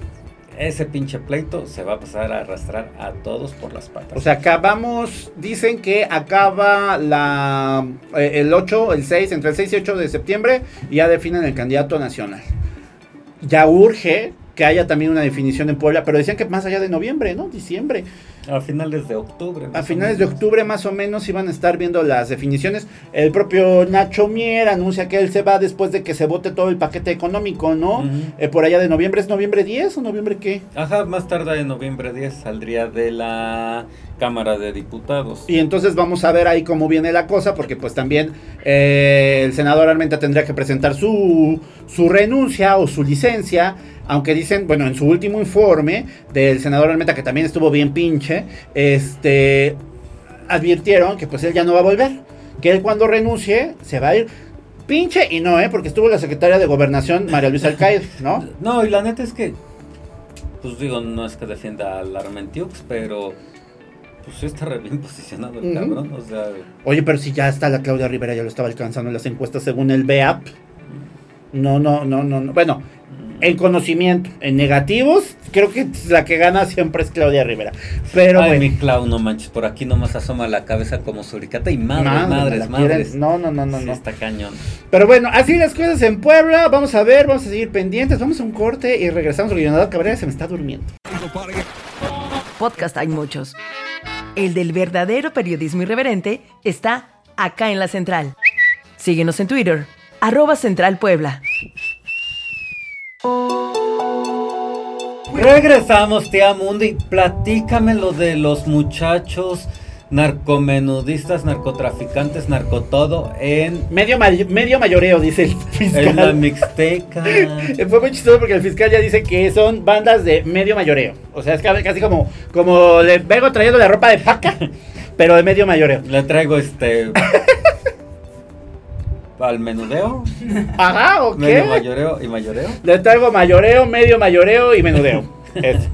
ese pinche pleito se va a pasar a arrastrar a todos por las patas. O sea, acabamos, dicen que acaba la eh, el 8, el 6, entre el 6 y 8 de septiembre y ya definen el candidato nacional. Ya urge que haya también una definición en Puebla, pero decían que más allá de noviembre, ¿no? Diciembre. a finales de octubre. A finales de octubre más o menos iban a estar viendo las definiciones. El propio Nacho Mier anuncia que él se va después de que se vote todo el paquete económico, ¿no? Eh, por allá de noviembre, ¿es noviembre 10 o noviembre qué? Ajá, más tarde en noviembre 10 saldría de la Cámara de Diputados. Y entonces vamos a ver ahí cómo viene la cosa, porque pues también eh, el senador Armenta tendría que presentar su, su renuncia o su licencia, aunque dicen, bueno, en su último informe del senador Armenta, que también estuvo bien pinche, este, advirtieron que pues él ya no va a volver, que él cuando renuncie se va a ir pinche y no, ¿eh? Porque estuvo la secretaria de Gobernación, María Luisa Alcaide, ¿no? No, y la neta es que, pues digo, no es que defienda al Armentiux, pero pues sí está re bien posicionado el cabrón. O sea, Oye, pero si ya está la Claudia Rivera, ya lo estaba alcanzando en las encuestas según el BEAP. No, no, no, no, no. Bueno, en conocimiento, en negativos, creo que la que gana siempre es Claudia Rivera. Pero ay, bueno. mi Clau, no manches, por aquí nomás asoma la cabeza como suricata y madres, madre, me madres, madres. No, no, no, no, Sí, no. está cañón. Pero bueno, así las cosas en Puebla. Vamos a ver, vamos a seguir pendientes. Vamos a un corte y regresamos. Leonardo Cabrera se me está durmiendo. Podcast hay muchos. El del verdadero periodismo irreverente está acá en la central. Síguenos en Twitter, arroba Central Puebla. Regresamos, tía Mundi. Platícame lo de los muchachos narcomenudistas, narcotraficantes, narcotodo en, Medio, may- medio mayoreo, dice el en la fiscal. Mixteca. Fue muy chistoso porque el fiscal ya dice que son bandas de medio mayoreo. O sea, es ca- casi como, como le vengo trayendo la ropa de paca, pero de medio mayoreo. Le traigo este. al menudeo. Ajá, ¿o Medio mayoreo y mayoreo. Le traigo mayoreo, medio mayoreo y menudeo. Ese.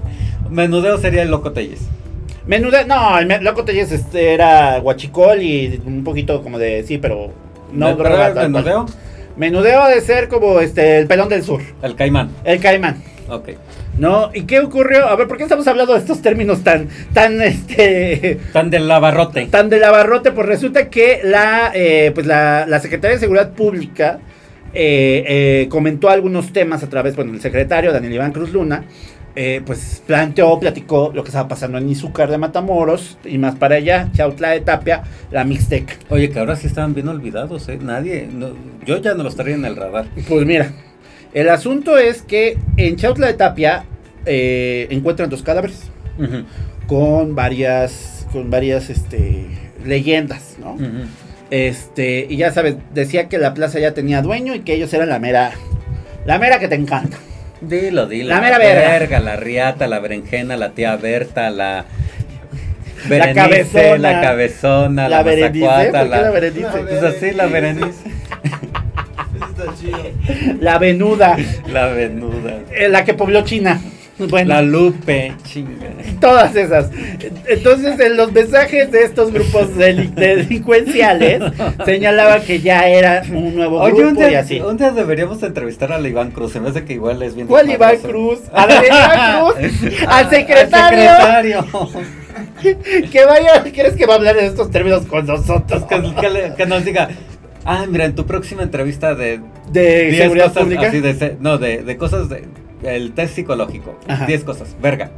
Menudeo sería el loco Telles. Menudeo, no, el loco Telles este, era guachicol y un poquito como de, sí, pero no ¿Me- droga. pero el tal menudeo? Menudeo ha de ser como este, el pelón del sur, El caimán. el caimán. Ok. ¿No? ¿Y qué ocurrió? A ver, ¿por qué estamos hablando de estos términos tan, tan, este... Tan del lavarrote. Tan del lavarrote, pues resulta que la, eh, pues la, la Secretaría de Seguridad Pública eh, eh, comentó algunos temas a través, bueno, el secretario Daniel Iván Cruz Luna, eh, pues planteó, platicó lo que estaba pasando en Izúcar de Matamoros y más para allá, Chautla de Tapia, la Mixteca. Oye, que ahora sí estaban bien olvidados, ¿eh? Nadie, no- yo ya no los traía en el radar. Pues mira, el asunto es que en Chautla de Tapia eh, encuentran dos cadáveres con varias, con varias, este, leyendas, ¿no? Este, y ya sabes, decía que la plaza ya tenía dueño y que ellos eran la mera, la mera que te encanta. Dilo, dilo. La mera verga. La riata, la berenjena, la tía Berta, la... La cabezona. La cabezona, la, La Berenice, mazacuata, ¿por qué la Berenice? Pues así, la Berenice. Ese está chido. La venuda, La venuda. eh, la que pobló China. Bueno, La Lupe, chinga. todas esas. Entonces, en los mensajes de estos grupos deli- delincuenciales señalaba que ya era un nuevo Oye, un grupo y día, así. un día deberíamos entrevistar a la Iván Cruz. Se me hace que igual es bien. ¿Cuál Iván. Cruz? A Iván Cruz, al secretario, Al secretario. que vaya, ¿quieres que va a hablar en estos términos con nosotros? que, que le- que nos diga. Ah, mira, en tu próxima entrevista de De 10 seguridad cosas pública. así de no, de, de cosas de el test psicológico. Ajá. 10 cosas. Verga.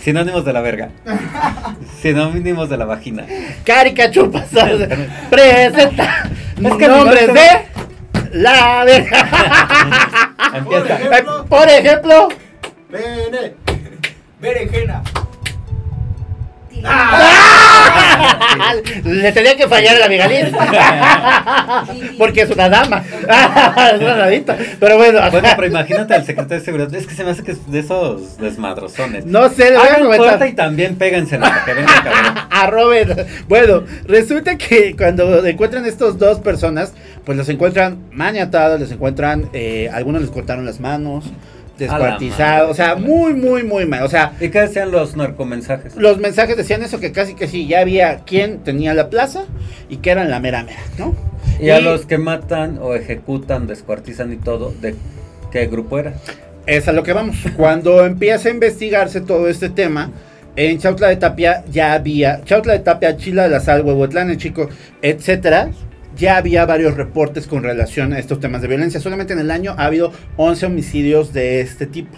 Sinónimos de la verga. Sinónimos de la vagina. Carica chupas. Presenta Es que nombres de la verga. Empieza. ejemplo. Por ejemplo, Pene. Berenjena. Le tenía que fallar a la Miguelín. Porque es una dama. es una damita. Pero bueno, Bueno, pero imagínate al secretario de seguridad. Es que se me hace que es de esos desmadrozones. no sé, le voy a Hagan comentar. y también péguense para que venga cabrón. a Robert. Bueno, resulta que cuando encuentran estos dos personas, pues los encuentran maniatados, les encuentran, eh, algunos les cortaron las manos, descuartizados, o sea, muy, muy, muy mal. O sea, ¿Y qué decían los narcomensajes? los mensajes decían eso, que casi que sí, ya había quien tenía la plaza y que eran la mera mera, ¿no? Y a los que matan o ejecutan, descuartizan y todo, ¿de qué grupo era? Es a lo que vamos. Cuando empieza a investigarse todo este tema, en Chautla de Tapia ya había, Chautla de Tapia, Chila de la Sal, Huehuetlán, el Chico, etcétera, ya había varios reportes con relación a estos temas de violencia. Solamente en el año ha habido 11 homicidios de este tipo.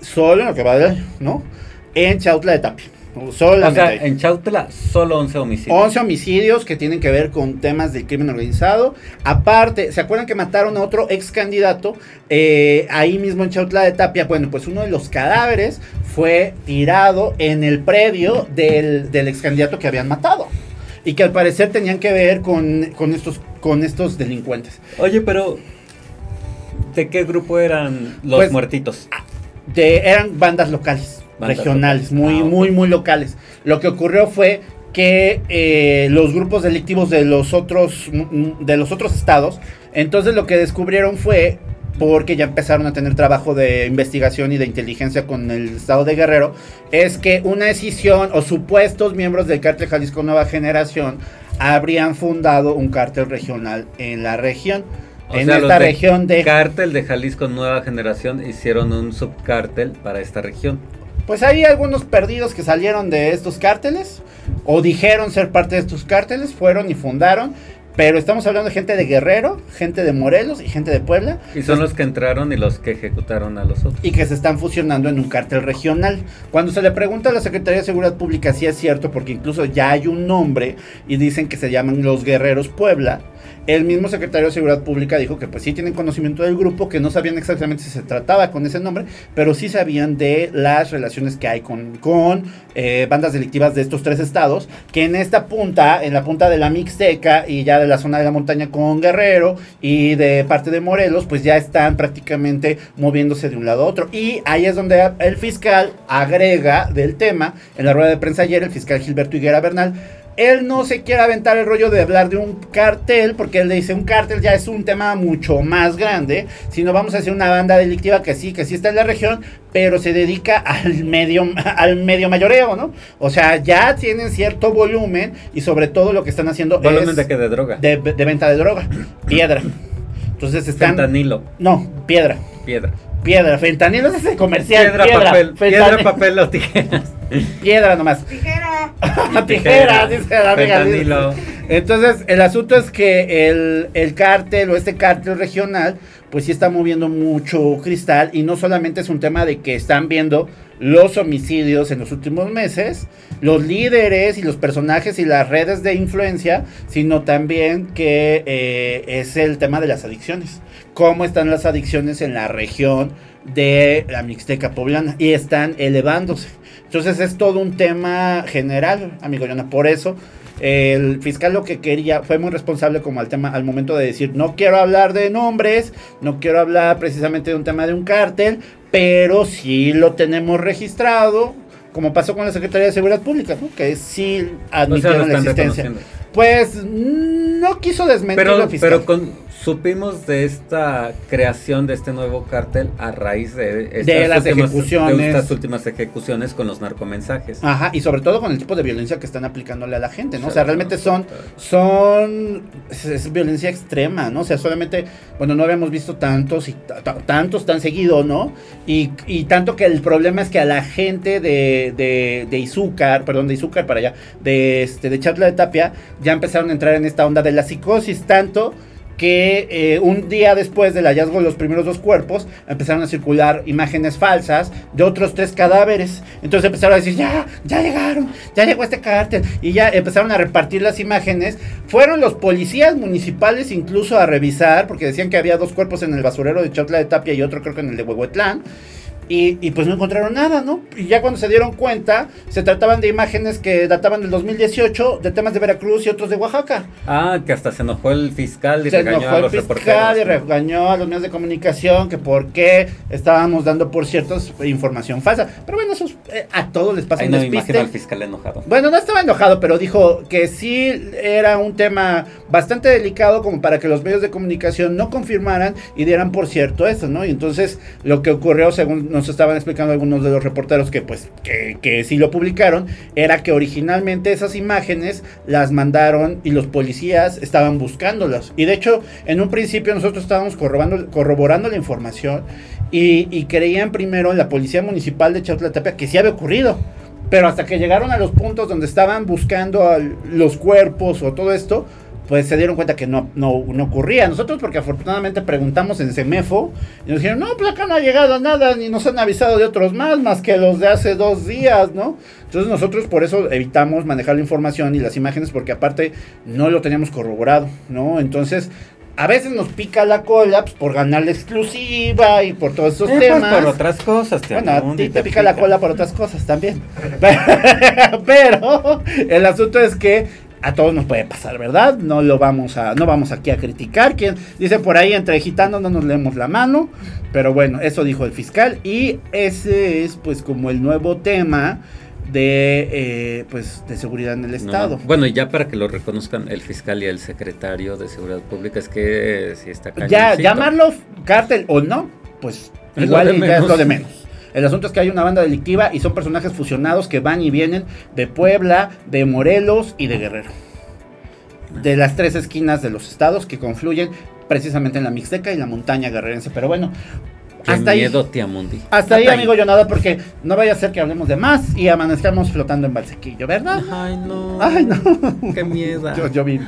Solo en lo que va del año, ¿no? En Chautla de Tapia. O Solamente. sea, ahí. en Chautla solo 11 homicidios. 11 homicidios que tienen que ver con temas del crimen organizado. Aparte, ¿se acuerdan que mataron a otro ex candidato eh, ahí mismo en Chautla de Tapia? Bueno, pues uno de los cadáveres fue tirado en el predio del, del ex candidato que habían matado. Y que al parecer tenían que ver con, con estos, con estos delincuentes. Oye, pero ¿de qué grupo eran los Pues, muertitos? De, eran bandas locales, Bandas regionales, locales. muy, Ah, muy, muy locales. Lo que ocurrió fue que eh, los grupos delictivos de los otros de los otros estados, entonces lo que descubrieron fue porque ya empezaron a tener trabajo de investigación y de inteligencia con el estado de Guerrero, es que una decisión o supuestos miembros del cártel Jalisco Nueva Generación habrían fundado un cártel regional en la región, O en sea, los esta de región de Cártel de Jalisco Nueva Generación hicieron un subcártel para esta región. Pues hay algunos perdidos que salieron de estos cárteles o dijeron ser parte de estos cárteles, fueron y fundaron, pero estamos hablando de gente de Guerrero, gente de Morelos y gente de Puebla Y son los que entraron y los que ejecutaron a los otros. y que se están fusionando en un cártel regional. Cuando se le pregunta a la Secretaría de Seguridad Pública si es cierto, porque incluso ya hay un nombre y dicen que se llaman los Guerreros Puebla, el mismo secretario de Seguridad Pública dijo que pues sí tienen conocimiento del grupo, que no sabían exactamente si se trataba con ese nombre, pero sí sabían de las relaciones que hay con, eh, bandas delictivas de estos tres estados, que en esta punta, en la punta de la Mixteca y ya de la zona de la montaña con Guerrero y de parte de Morelos, pues ya están prácticamente moviéndose de un lado a otro. Y ahí es donde el fiscal agrega del tema, en la rueda de prensa ayer, el fiscal Gilberto Higuera Bernal, él no se quiere aventar el rollo de hablar de un cartel, porque él le dice un cartel ya es un tema mucho más grande, sino vamos a hacer una banda delictiva que sí, que sí está en la región, pero se dedica al medio, al medio mayoreo, ¿no? O sea, ya tienen cierto volumen y sobre todo lo que están haciendo ¿Volumen es de qué? ¿De droga? de, de venta de droga, piedra. Entonces están... Fentanilo, No, piedra. piedra. Piedra, fentanilo es ese comercial. Piedra, papel, piedra, papel o tijeras. Piedra nomás. Tijera. Tijera, dice la amiga. Fentanilo. Entonces, el asunto es que el, el cártel o este cártel regional, pues sí está moviendo mucho cristal y no solamente es un tema de que están viendo los homicidios en los últimos meses, los líderes y los personajes y las redes de influencia, sino también que eh, es el tema de las adicciones. Cómo están las adicciones en la región de la Mixteca poblana y están elevándose. Entonces es todo un tema general, amigo Yona. Por eso el fiscal lo que quería fue muy responsable como al tema al momento de decir no quiero hablar de nombres, no quiero hablar precisamente de un tema de un cártel, pero sí lo tenemos registrado, como pasó con la Secretaría de Seguridad Pública, ¿no? que sí O sea, admitieron la existencia. Pues no quiso desmentir Pero, fiscal. pero con, supimos de esta creación de este nuevo cártel a raíz de, estas las últimas- ejecuciones. de estas últimas ejecuciones con los narcomensajes. Ajá, y sobre todo con el tipo de violencia que están aplicándole a la gente, ¿no? O sea, realmente son, son, es, es violencia extrema, ¿no? O sea, solamente, bueno, no habíamos visto tantos y ta- ta- tantos tan seguido, ¿no? Y, y tanto que el problema es que a la gente de, de, de Izúcar, perdón, de Izúcar para allá, de, este, de Chatla de Tapia, ya empezaron a entrar en esta onda de la psicosis, tanto que eh, un día después del hallazgo de los primeros dos cuerpos empezaron a circular imágenes falsas de otros tres cadáveres. Entonces empezaron a decir, ya, ya llegaron, ya llegó este cártel. Y ya empezaron a repartir las imágenes. Fueron los policías municipales incluso a revisar, porque decían que había dos cuerpos en el basurero de Chotla de Tapia y otro creo que en el de Huehuetlán. Y, y pues no encontraron nada, ¿no? Y ya cuando se dieron cuenta, se trataban de imágenes que databan del 2018, de temas de Veracruz y otros de Oaxaca. Ah, que hasta se enojó el fiscal y Se regañó enojó a el los fiscal reporteros. y regañó a los medios de comunicación que por qué estábamos dando por ciertos información falsa. Pero bueno, eso es, eh, a todos les pasa Ahí un no me despiste. imagino al fiscal enojado. Bueno, no estaba enojado, pero dijo que sí era un tema bastante delicado como para que los medios de comunicación no confirmaran y dieran por cierto eso, ¿no? Y entonces lo que ocurrió, según nos estaban explicando algunos de los reporteros que pues que, sí lo publicaron, era que originalmente esas imágenes las mandaron y los policías estaban buscándolas. Y de hecho, en un principio nosotros estábamos corroborando, la información y, creían primero en la policía municipal de Chautlapia que sí había ocurrido. Pero hasta que llegaron a los puntos donde estaban buscando los cuerpos o todo esto, pues se dieron cuenta que no, no, no ocurría. Nosotros, porque afortunadamente preguntamos en Semefo, y nos dijeron, no, pues acá no ha llegado nada, ni nos han avisado de otros más, más que los de hace dos días, ¿no? Entonces nosotros por eso evitamos manejar la información y las imágenes, porque aparte no lo teníamos corroborado, ¿no? Entonces... A veces nos pica la cola pues, por ganar la exclusiva y por todos esos Eh, pues, temas. por otras cosas, te Bueno, a ti te pica la cola por otras cosas también. Pero el asunto es que a todos nos puede pasar, ¿verdad? No lo vamos a, no vamos aquí a criticar. Quien dice por ahí entre gitanos no nos leemos la mano. Pero bueno, eso dijo el fiscal. Y ese es pues como el nuevo tema de eh, pues de seguridad en el No, estado. Bueno, y ya para que lo reconozcan el fiscal y el secretario de Seguridad Pública, es que eh, sí está Ya cañoncito. llamarlo cártel o no, pues Es igual lo ya es lo de menos. El asunto es que hay una banda delictiva y son personajes fusionados que van y vienen de Puebla, de Morelos y de Guerrero. De las tres esquinas de los estados que confluyen precisamente en la Mixteca y la montaña guerrerense. Pero bueno, Qué hasta ahí. miedo, tía Mundi. Hasta ahí, amigo Yonada, porque no vaya a ser que hablemos de más y amanezcamos flotando en Valsequillo, ¿verdad? Ay, no. Ay, no. Qué miedo. Yo, yo vi,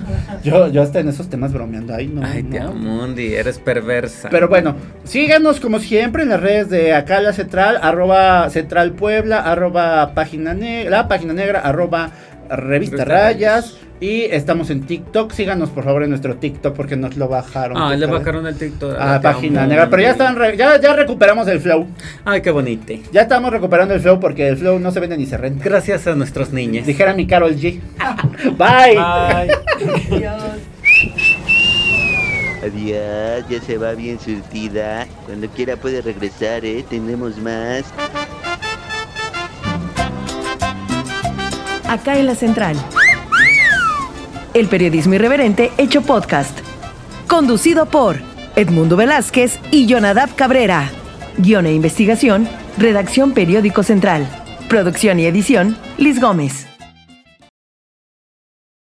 yo, yo hasta en esos temas bromeando. Ay, no. Ay, no. tía Mundi, eres perversa. Pero bueno, síganos como siempre en las redes de acá la central, arroba central Puebla, arroba página negra, la página negra, arroba revista Revista rayas. Y estamos en TikTok. Síganos por favor en nuestro TikTok porque nos lo bajaron. Ah, le bajaron el TikTok. a tía página negra. Pero ya están re- ya, ya recuperamos el flow. Ay, qué bonito. Ya estamos recuperando el flow porque el flow no se vende ni se renta. Gracias a nuestros niños. Dijera mi Carol G. Bye. Ay. Adiós, ya se va bien surtida. Cuando quiera puede regresar, ¿eh? Tenemos más. Acá en la central. El periodismo irreverente hecho podcast. Conducido por Edmundo Velázquez y Jonadab Cabrera. Guión e investigación, redacción Periódico Central. Producción y edición, Liz Gómez.